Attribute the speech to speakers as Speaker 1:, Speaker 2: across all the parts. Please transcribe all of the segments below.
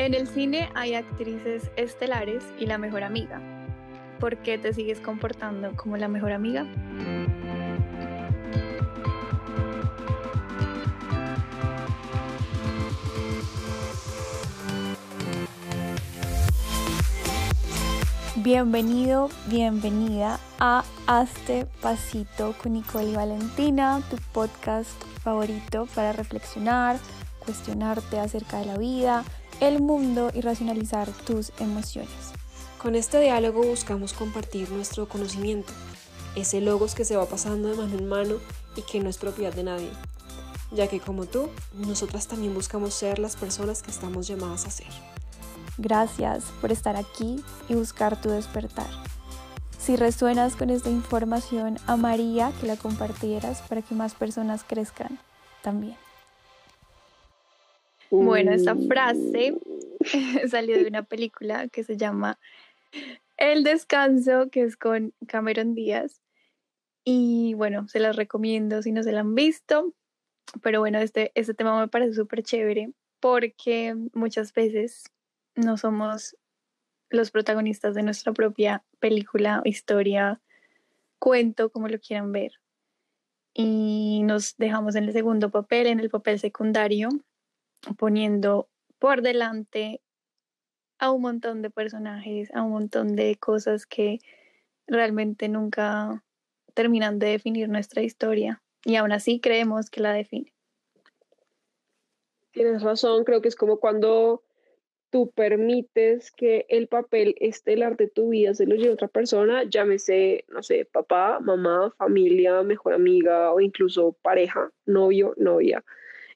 Speaker 1: En el cine hay actrices estelares y la mejor amiga. ¿Por qué te sigues comportando como la mejor amiga? Bienvenido, bienvenida a Hazte Pasito con Nicole y Valentina, tu podcast favorito para reflexionar, cuestionarte acerca de la vida, el mundo y racionalizar tus emociones.
Speaker 2: Con este diálogo buscamos compartir nuestro conocimiento, ese logos que se va pasando de mano en mano y que no es propiedad de nadie, ya que como tú, nosotras también buscamos ser las personas que estamos llamadas a ser.
Speaker 1: Gracias por estar aquí y buscar tu despertar. Si resuenas con esta información, amaría que la compartieras para que más personas crezcan también. Bueno, esta frase salió de una película que se llama El descanso, que es con Cameron Díaz. Y bueno, se las recomiendo si no se la han visto. Pero bueno, este, este tema me parece súper chévere porque muchas veces no somos los protagonistas de nuestra propia película, historia, cuento, como lo quieran ver. Y nos dejamos en el segundo papel, en el papel secundario, poniendo por delante a un montón de personajes, a un montón de cosas que realmente nunca terminan de definir nuestra historia y aún así creemos que la define.
Speaker 3: Tienes razón, creo que es como cuando tú permites que el papel estelar de tu vida se lo lleve otra persona, llámese, no sé, papá, mamá, familia, mejor amiga o incluso pareja, novio, novia.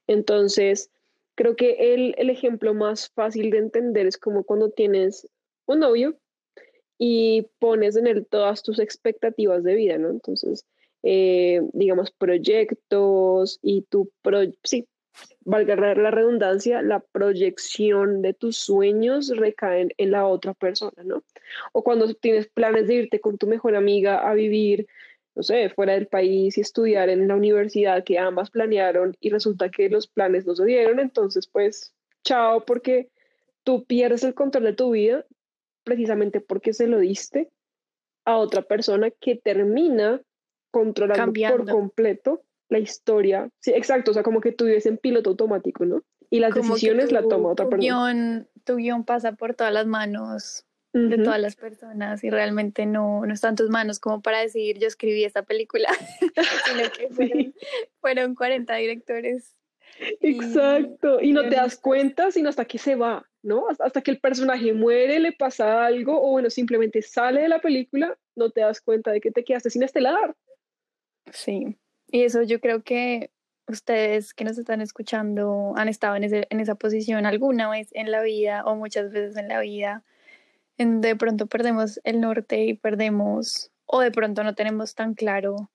Speaker 3: Entonces, creo que el, el ejemplo más fácil de entender es como cuando tienes un novio y pones en él todas tus expectativas de vida, ¿no? Entonces, eh, digamos, proyectos y tu, pro sí, valga la redundancia, la proyección de tus sueños recaen en la otra persona, ¿no? O cuando tienes planes de irte con tu mejor amiga a vivir, no sé, fuera del país y estudiar en la universidad que ambas planearon y resulta que los planes no se dieron, entonces pues chao porque tú pierdes el control de tu vida precisamente porque se lo diste a otra persona que termina controlando por completo la historia. Sí, exacto, o sea, como que tú vives en piloto automático, ¿no? Y las decisiones la toma otra persona.
Speaker 1: tu guion pasa por todas las manos de todas las personas y realmente no, no está en tus manos como para decir yo escribí esta película, sino que fueron, fueron 40 directores.
Speaker 3: Exacto, y, no te das cuenta sino hasta que se va, ¿no? Hasta que el personaje muere, le pasa algo o bueno, simplemente sale de la película, no te das cuenta de que te quedaste sin estelar.
Speaker 1: Sí, y eso yo creo que ustedes que nos están escuchando han estado en, ese, en esa posición alguna vez en la vida o muchas veces en la vida, de pronto perdemos el norte y perdemos, o de pronto no tenemos tan claro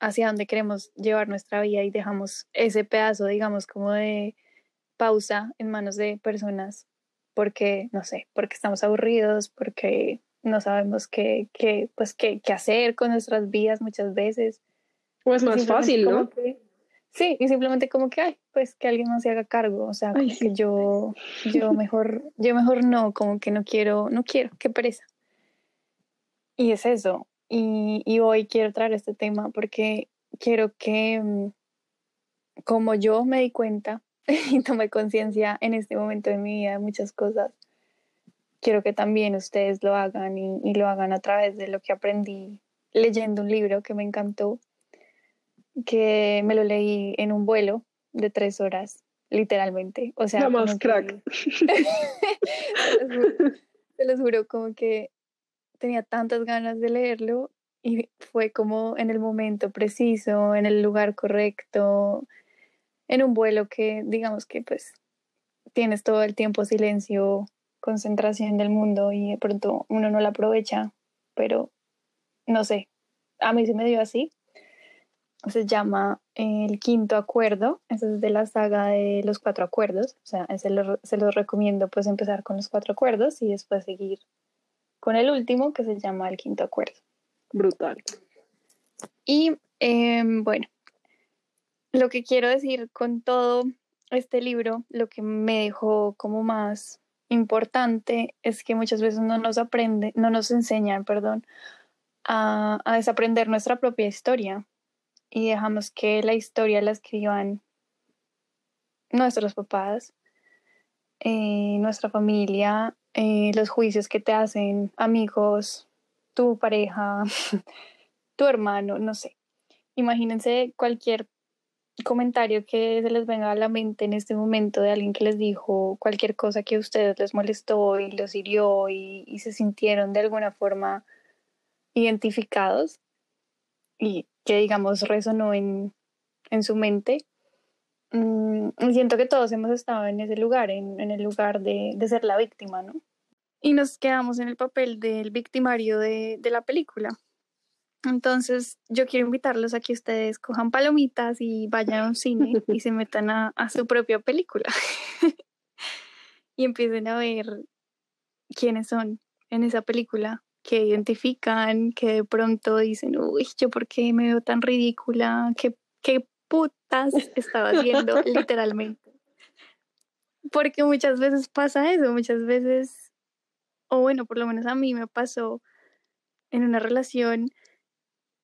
Speaker 1: hacia dónde queremos llevar nuestra vida y dejamos ese pedazo, digamos, como de pausa en manos de personas porque, no sé, porque estamos aburridos, porque no sabemos qué, qué, pues, qué, qué hacer con nuestras vidas muchas veces
Speaker 3: o es más fácil, ¿no?
Speaker 1: Sí, y simplemente como que, ay, pues que alguien no se haga cargo, o sea, que yo, yo mejor, yo mejor no, como que no quiero, no quiero, qué pereza. Y es eso, y, y hoy quiero traer este tema porque quiero que, mm, como yo me di cuenta y tomé conciencia en este momento de mi vida de muchas cosas, quiero que también ustedes lo hagan y, y, lo hagan a través de lo que aprendí leyendo un libro que me encantó que me lo leí en un vuelo de tres horas, literalmente. O sea,
Speaker 3: más crack.
Speaker 1: te, lo juro, como que tenía tantas ganas de leerlo y fue como en el momento preciso, en el lugar correcto, en un vuelo que digamos que pues tienes todo el tiempo silencio, concentración del mundo y de pronto uno no la aprovecha, pero no sé, a mí se me dio así se llama El Quinto Acuerdo, esa es de la saga de los cuatro acuerdos, o sea, se los, se recomiendo pues empezar con los cuatro acuerdos y después seguir con el último que se llama El Quinto Acuerdo.
Speaker 3: Brutal.
Speaker 1: Y em, bueno, lo que quiero decir con todo este libro lo que me dejó como más importante es que muchas veces no nos aprende, no nos enseñan, perdón, a, a desaprender nuestra propia historia y dejamos que la historia la escriban nuestros papás, eh, nuestra familia, eh, los juicios que te hacen amigos, tu pareja, tu hermano, no sé. Imagínense cualquier comentario que se les venga a la mente en este momento de alguien que les dijo cualquier cosa que a ustedes les molestó y los hirió y, y se sintieron de alguna forma identificados y que digamos resonó en, en su mente Mm, siento que todos hemos estado en ese lugar, en, en el lugar de, de, ser la víctima, ¿no? Y nos quedamos en el papel del victimario de, de la película. Entonces, yo quiero invitarlos a que ustedes cojan palomitas y vayan a un cine y se metan a, a su propia película. y empiecen a ver quiénes son en esa película, que identifican, que de pronto dicen, uy, yo por qué me veo tan ridícula, qué, qué putas estaba haciendo literalmente. Porque muchas veces pasa eso, muchas veces, o bueno, por lo menos a mí me pasó en una relación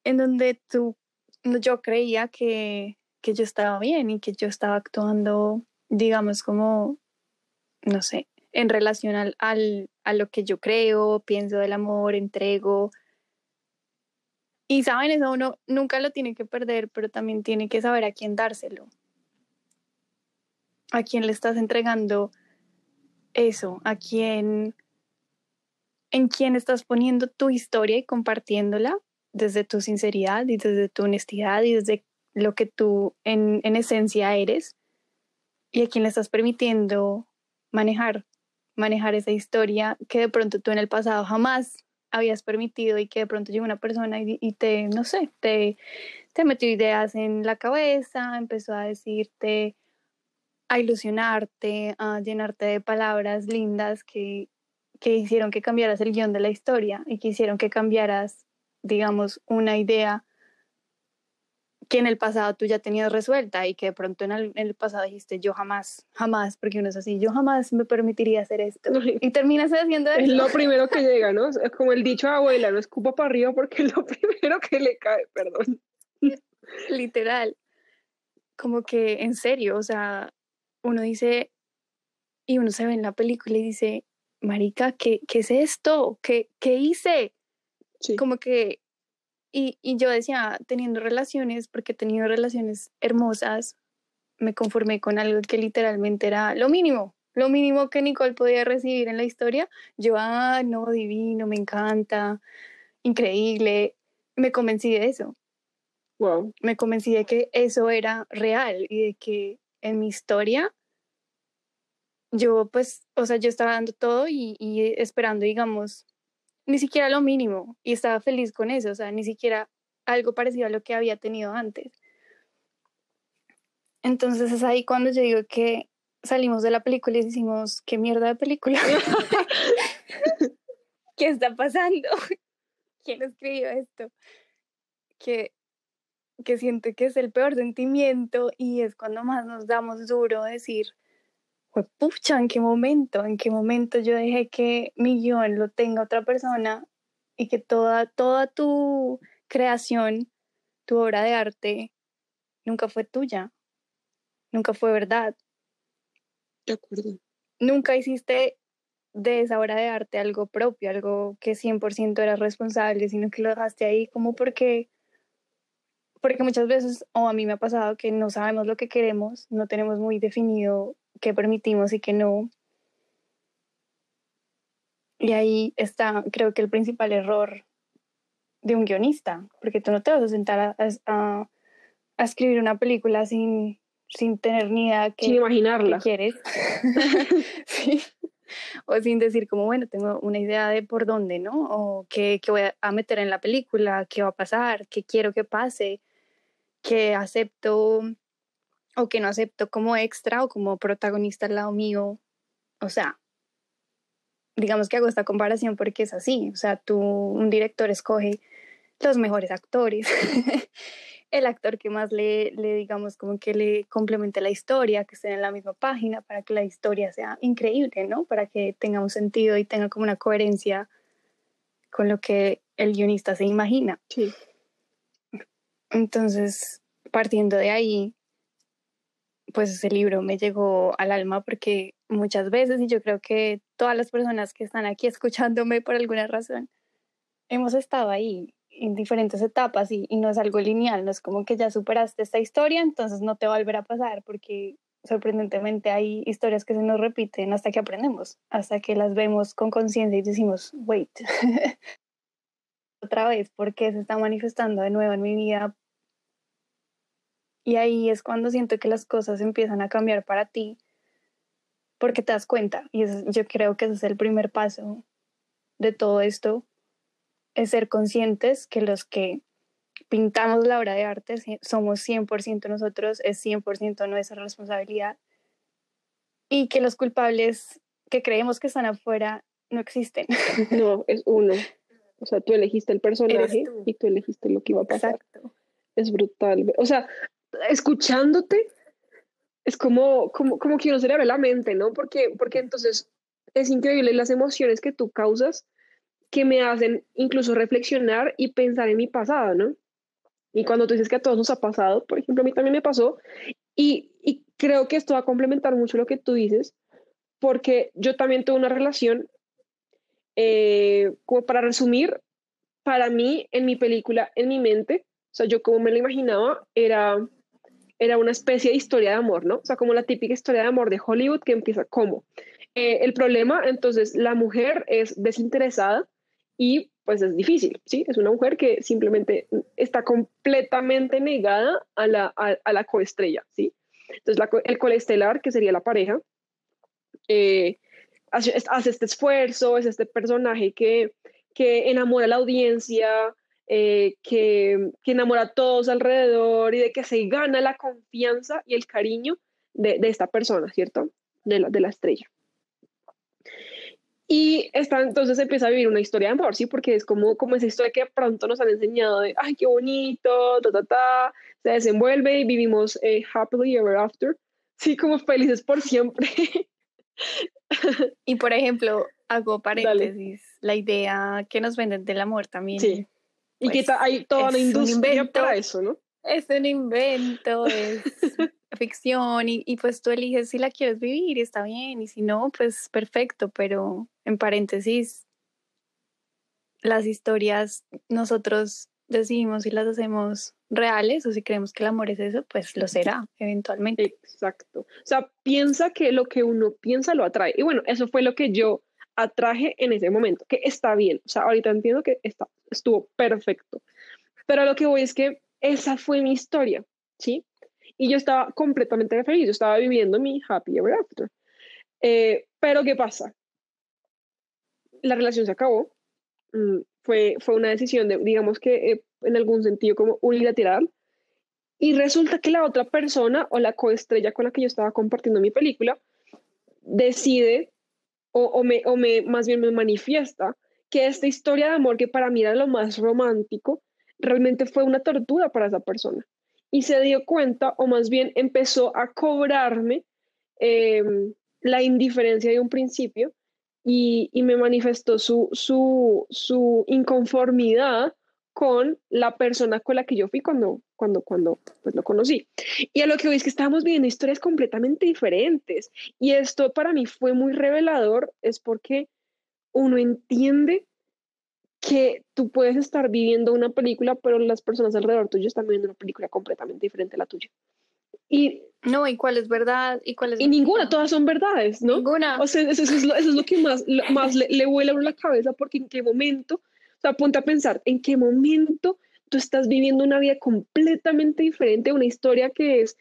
Speaker 1: en donde tú, yo creía que, que yo estaba bien y que yo estaba actuando, digamos, como, no sé, en relación al, al, a lo que yo creo, pienso del amor, entrego, y saben, eso uno nunca lo tiene que perder, pero también tiene que saber a quién dárselo. A quién le estás entregando eso, a quién, en quién estás poniendo tu historia y compartiéndola desde tu sinceridad y desde tu honestidad y desde lo que tú en, en esencia eres. Y a quién le estás permitiendo manejar, manejar esa historia que de pronto tú en el pasado jamás habías permitido y que de pronto llegó una persona y, te, no sé, te, te metió ideas en la cabeza, empezó a decirte, a ilusionarte, a llenarte de palabras lindas que, que hicieron que cambiaras el guion de la historia y que hicieron que cambiaras, digamos, una idea que en el pasado tú ya tenías resuelta y que de pronto en el, en el, pasado dijiste yo jamás, jamás, porque uno es así, yo jamás me permitiría hacer esto. Y terminas haciendo eso.
Speaker 3: Es lo primero que llega, ¿no? Es como el dicho abuela, no escupa para arriba porque es lo primero que le cae, perdón.
Speaker 1: Literal. Como que en serio, o sea, uno dice, y uno se ve en la película y dice, Marica, ¿qué, qué es esto? ¿Qué, qué hice? Sí. Como que y, y, yo decía, teniendo relaciones, porque he tenido relaciones hermosas, me conformé con algo que literalmente era lo mínimo, lo mínimo que Nicole podía recibir en la historia. Yo, ah, no, divino, me encanta, increíble. Me convencí de eso.
Speaker 3: Wow.
Speaker 1: Me convencí de que eso era real y de que en mi historia yo pues, o sea, yo estaba dando todo y, y esperando, digamos, ni siquiera lo mínimo y estaba feliz con eso, o sea, ni siquiera algo parecido a lo que había tenido antes. Entonces es ahí cuando yo digo que salimos de la película y decimos, ¿qué mierda de película? ¿Qué está pasando? ¿Quién escribió esto? Que, que siento que es el peor sentimiento y es cuando más nos damos duro decir, pues pucha, ¿en qué momento? ¿En qué momento yo dejé que mi guion lo tenga otra persona y que toda, toda tu creación, tu obra de arte, nunca fue tuya? Nunca fue verdad.
Speaker 3: De acuerdo.
Speaker 1: Nunca hiciste de esa obra de arte algo propio, algo que 100% era responsable, sino que lo dejaste ahí como porque porque muchas veces, o a mí me ha pasado que no sabemos lo que queremos, no tenemos muy definido qué permitimos y qué no. Y ahí está, creo que el principal error de un guionista, porque tú no te vas a sentar a, a, a escribir una película sin, sin tener ni idea que,
Speaker 3: sin imaginarla.
Speaker 1: qué quieres. sí. O sin decir como, bueno, tengo una idea de por dónde, ¿no? O qué, qué voy a meter en la película, qué va a pasar, qué quiero que pase, qué acepto o que no acepto como extra o como protagonista al lado mío. O sea, digamos que hago esta comparación porque es así. O sea, tú, un director escoge los mejores actores el actor que más le, le digamos, como que le complemente la historia, que esté en la misma página, para que la historia sea increíble, ¿no? Para que tenga un sentido y tenga como una coherencia con lo que el guionista se imagina.
Speaker 3: Sí.
Speaker 1: Entonces, partiendo de ahí, pues ese libro me llegó al alma porque muchas veces, y yo creo que todas las personas que están aquí escuchándome por alguna razón, hemos estado ahí en diferentes etapas y, no es algo lineal, no es como que ya superaste esta historia, entonces no te va a volver a pasar porque sorprendentemente hay historias que se nos repiten hasta que aprendemos, hasta que las vemos con conciencia y decimos, wait, otra vez, ¿por qué se está manifestando de nuevo en mi vida? Y ahí es cuando siento que las cosas empiezan a cambiar para ti, porque te das cuenta. Y es, yo creo que ese es el primer paso de todo esto, es ser conscientes que los que pintamos la obra de arte somos 100% nosotros, es 100% nuestra responsabilidad y que los culpables que creemos que están afuera no existen.
Speaker 3: No, es uno. O sea, tú elegiste el personaje y tú elegiste lo que iba a pasar.
Speaker 1: Exacto.
Speaker 3: Es brutal. O sea, escuchándote, es como, como, como que uno se le abre la mente, ¿no? Porque, porque entonces es increíble las emociones que tú causas que me hacen incluso reflexionar y pensar en mi pasado, ¿no? Y cuando tú dices que a todos nos ha pasado, por ejemplo, a mí también me pasó, y, y creo que esto va a complementar mucho lo que tú dices, porque yo también tuve una relación, eh, como para resumir, para mí, en mi película, en mi mente, o sea, yo como me lo imaginaba, era, era una especie de historia de amor, ¿no? O sea, como la típica historia de amor de Hollywood que empieza como. Eh, el problema, entonces, la mujer es desinteresada y pues es difícil, ¿sí? Es una mujer que simplemente está completamente negada a la, a, la coestrella, ¿sí? Entonces el coestelar, que sería la pareja, eh, hace, hace, este esfuerzo, es este personaje que, que enamora a la audiencia, eh, que, que, enamora a todos alrededor y de que se gana la confianza y el cariño de, de esta persona, ¿cierto? De la, de la estrella. Y está, entonces empieza a vivir una historia de amor, ¿sí? Porque es como, como esa historia que pronto nos han enseñado de, ay, qué bonito, ta, ta, ta, se desenvuelve y vivimos eh, happily ever after, sí, como felices por siempre.
Speaker 1: y por ejemplo, hago paréntesis, la idea que nos venden del amor también.
Speaker 3: Sí. Y que pues, hay toda una industria para eso, ¿no?
Speaker 1: Es un invento, es ficción y, y, pues tú eliges si la quieres vivir y está bien y si no, pues perfecto, pero en paréntesis, las historias nosotros decidimos si las hacemos reales o si creemos que el amor es eso, pues lo será eventualmente.
Speaker 3: Exacto. O sea, piensa que lo que uno piensa lo atrae. Y bueno, eso fue lo que yo atraje en ese momento, que está bien. O sea, ahorita entiendo que está, estuvo perfecto. Pero lo que voy es que esa fue mi historia, ¿sí? Y yo estaba completamente feliz, yo estaba viviendo mi happy ever after. Eh, pero ¿qué pasa? La relación se acabó, mm, fue, fue una decisión, de, digamos que eh, en algún sentido como unilateral, y resulta que la otra persona o la coestrella con la que yo estaba compartiendo mi película decide o, me, o me, más bien me manifiesta que esta historia de amor que para mí era lo más romántico, realmente fue una tortura para esa persona. Y se dio cuenta, o más bien empezó a cobrarme em, la indiferencia de un principio y, y me manifestó su, su, su, inconformidad con la persona con la que yo fui cuando, cuando, cuando pues, lo conocí. Y a lo que hoy es que estábamos viviendo historias completamente diferentes. Y esto para mí fue muy revelador, es porque uno entiende que tú puedes estar viviendo una película, pero las personas alrededor tuyo están viviendo una película completamente diferente a la tuya. Y
Speaker 1: no, ¿y cuál es verdad? ¿Y cuál es
Speaker 3: Y ninguna, todas son verdades, ¿no?
Speaker 1: Ninguna.
Speaker 3: O sea, eso, es, lo, eso es lo que más, más le, le vuela a la cabeza, porque en qué momento, sea, ponte a pensar, en qué momento tú estás viviendo una vida completamente diferente, una historia que es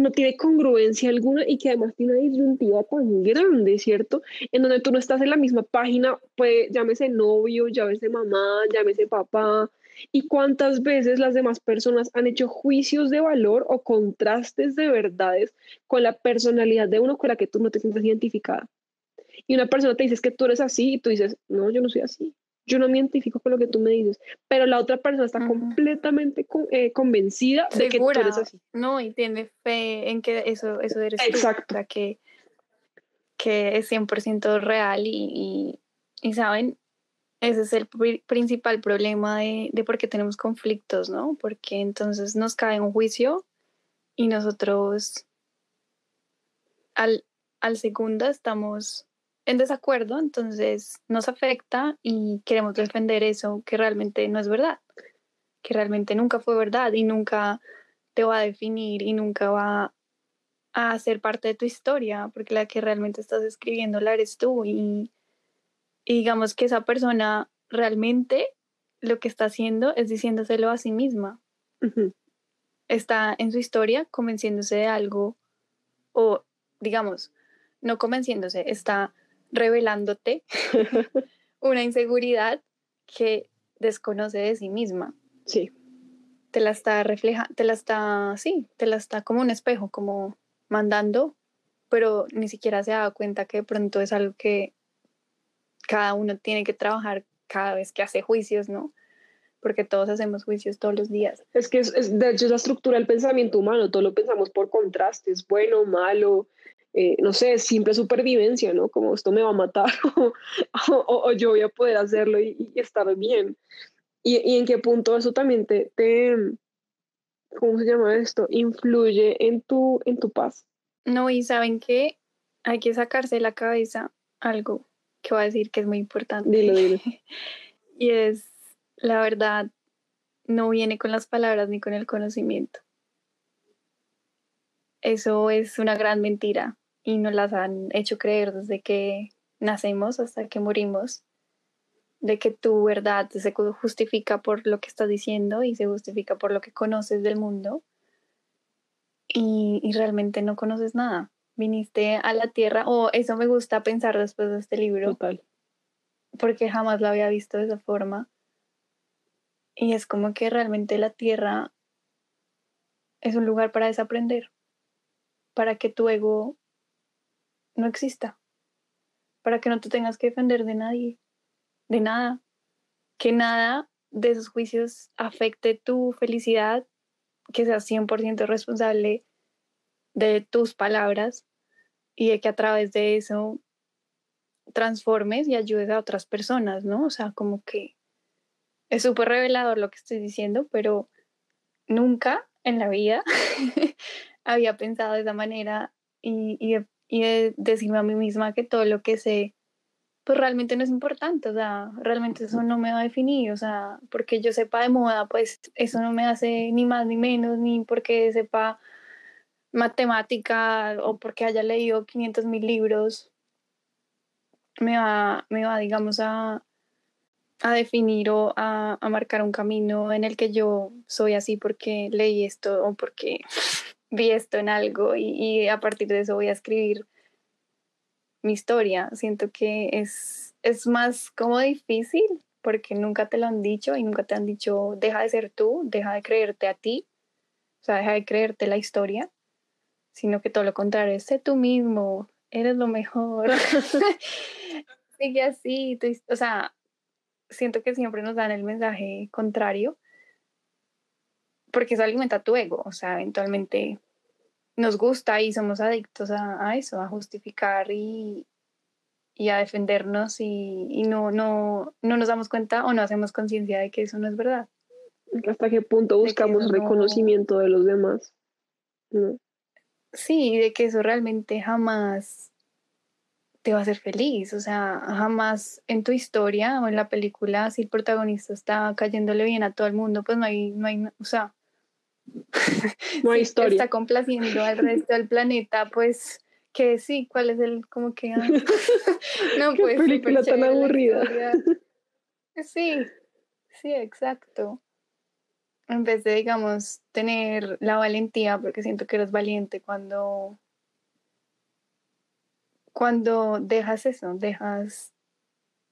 Speaker 3: no tiene congruencia alguna y que además tiene una disyuntiva tan grande, ¿cierto? En donde tú no estás en la misma página, pues llámese novio, llámese mamá, llámese papá. ¿Y cuántas veces las demás personas han hecho juicios de valor o contrastes de verdades con la personalidad de uno con la que tú no te sientes identificada? Y una persona te dice que tú eres así y tú dices, no, yo no soy así. Yo no me identifico con lo que tú me dices, pero la otra persona está completamente eh, convencida de que tú eres así.
Speaker 1: No, y tiene fe en que eso, eso eres
Speaker 3: Exacto.
Speaker 1: tú. que, que es 100% real y, y, ¿saben? Ese es el principal problema de, de por qué tenemos conflictos, ¿no? Porque entonces nos cae un juicio y nosotros al, al segundo estamos en desacuerdo, entonces nos afecta y queremos defender eso que realmente no es verdad, que realmente nunca fue verdad y nunca te va a definir y nunca va a ser parte de tu historia, porque la que realmente estás escribiendo la eres tú y, digamos que esa persona realmente lo que está haciendo es diciéndoselo a sí misma. Está en su historia convenciéndose de algo o digamos, no convenciéndose, está revelándote una inseguridad que desconoce de sí misma.
Speaker 3: Sí.
Speaker 1: Te la está refleja, te la está, sí, te la está como un espejo, como mandando, pero ni siquiera se ha dado cuenta que de pronto es algo que cada uno tiene que trabajar cada vez que hace juicios, ¿no? Porque todos hacemos juicios todos los días.
Speaker 3: Es que es, de hecho es la estructura del pensamiento humano, todo lo pensamos por contrastes, bueno, malo, eh, no sé, simple supervivencia, ¿no? Como esto me va a matar o, yo voy a poder hacerlo y, estar bien. Y, en qué punto eso también te, te, ¿cómo se llama esto? Influye en tu, en tu paz.
Speaker 1: No, y saben que hay que sacarse de la cabeza algo que va a decir que es muy importante.
Speaker 3: Dilo, dilo.
Speaker 1: y es, la verdad, no viene con las palabras ni con el conocimiento. Eso es una gran mentira y nos las han hecho creer desde que nacemos hasta que morimos, de que tu verdad se justifica por lo que estás diciendo y se justifica por lo que conoces del mundo y, y realmente no conoces nada. Viniste a la tierra, o eso me gusta pensar después de este libro,
Speaker 3: Total.
Speaker 1: porque jamás lo había visto de esa forma. Y es como que realmente la tierra es un lugar para desaprender, para que tu ego no exista, para que no te tengas que defender de nadie, de nada, que nada de esos juicios afecte tu felicidad, que seas 100% responsable de tus palabras y de que a través de eso transformes y ayudes a otras personas, ¿no? O sea, como que es súper revelador lo que estoy diciendo, pero nunca en la vida había pensado de esa manera y, y, y decirme a mí misma que todo lo que sé, pues realmente no es importante, o sea, realmente eso no me va a definir, o sea, porque yo sepa de moda, pues eso no me hace ni más ni menos, ni porque sepa matemática o porque haya leído 500 mil libros, me va, me va, digamos, a, a definir o a, a marcar un camino en el que yo soy así porque leí esto o porque vi esto en algo y, a partir de eso voy a escribir mi historia. Siento que es, es más como difícil porque nunca te lo han dicho y nunca te han dicho, deja de ser tú, deja de creerte a ti, o sea, deja de creerte la historia, sino que todo lo contrario, sé tú mismo, eres lo mejor. Sigue así, o sea, siento que siempre nos dan el mensaje contrario porque eso alimenta tu ego, o sea, eventualmente nos gusta y somos adictos a, eso, a justificar y, a defendernos y, no, no, no nos damos cuenta o no hacemos conciencia de que eso no es verdad.
Speaker 3: ¿Hasta qué punto buscamos reconocimiento de los demás?
Speaker 1: Sí, de que eso realmente jamás te va a hacer feliz, o sea, jamás en tu historia o en la película, si el protagonista está cayéndole bien a todo el mundo, pues no hay, no hay, o sea,
Speaker 3: no hay historia.
Speaker 1: Está complaciendo al resto del planeta, pues que sí, ¿cuál es el como que ah?
Speaker 3: no pues película tan aburrida.
Speaker 1: Sí, sí, exacto. En vez de, digamos, tener la valentía, porque siento que eres valiente cuando cuando dejas eso, dejas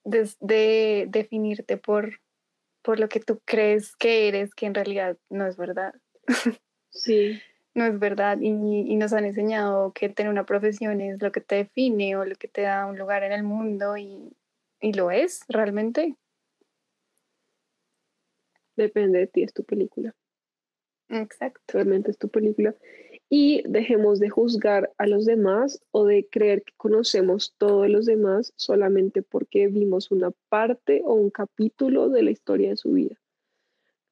Speaker 1: de, definirte por, por lo que tú crees que eres, que en realidad no es verdad.
Speaker 3: Sí.
Speaker 1: no es verdad y, nos han enseñado que tener una profesión es lo que te define o lo que te da un lugar en el mundo y, lo es realmente.
Speaker 3: Depende de ti, es tu película.
Speaker 1: Exacto.
Speaker 3: Realmente es tu película. Y dejemos de juzgar a los demás o de creer que conocemos todo de los demás solamente porque vimos una parte o un capítulo de la historia de su vida.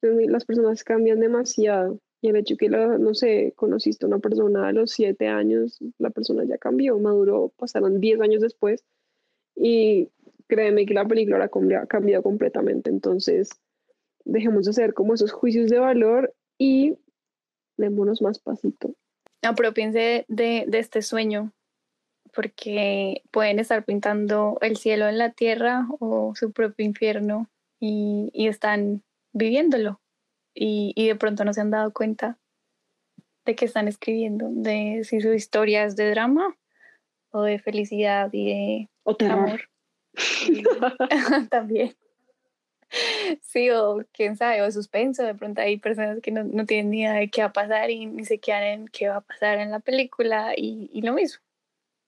Speaker 3: Las personas cambian demasiado y el hecho que, no sé, conociste a una persona a los siete años, la persona ya cambió, maduró, pasaron diez años después y créeme que la película ha cambiado completamente. Entonces, dejemos de hacer como esos juicios de valor y démonos más pasito.
Speaker 1: Apropiense de, de este sueño, porque pueden estar pintando el cielo en la tierra o su propio infierno y, y están viviéndolo y, y, de pronto no se han dado cuenta de que están escribiendo, de si su historia es de drama o de felicidad y de amor. También. Sí, o quién sabe, o suspenso, de pronto hay personas que no, no, tienen ni idea de qué va a pasar y ni se quedan en qué va a pasar en la película y, y lo mismo.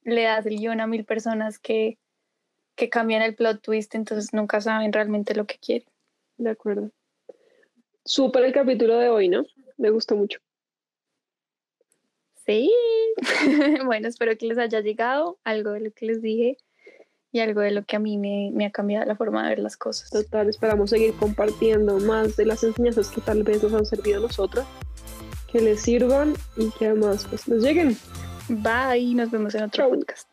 Speaker 1: Le das el guion a mil personas que, que cambian el plot twist, entonces nunca saben realmente lo que quieren.
Speaker 3: De acuerdo. Súper el capítulo de hoy, ¿no? Me gustó mucho.
Speaker 1: Sí. bueno, espero que les haya llegado algo de lo que les dije y algo de lo que a mí me, me, ha cambiado la forma de ver las cosas.
Speaker 3: Total, esperamos seguir compartiendo más de las enseñanzas que tal vez nos han servido a nosotras, que les sirvan y que además pues les lleguen.
Speaker 1: Bye, nos vemos en otro podcast.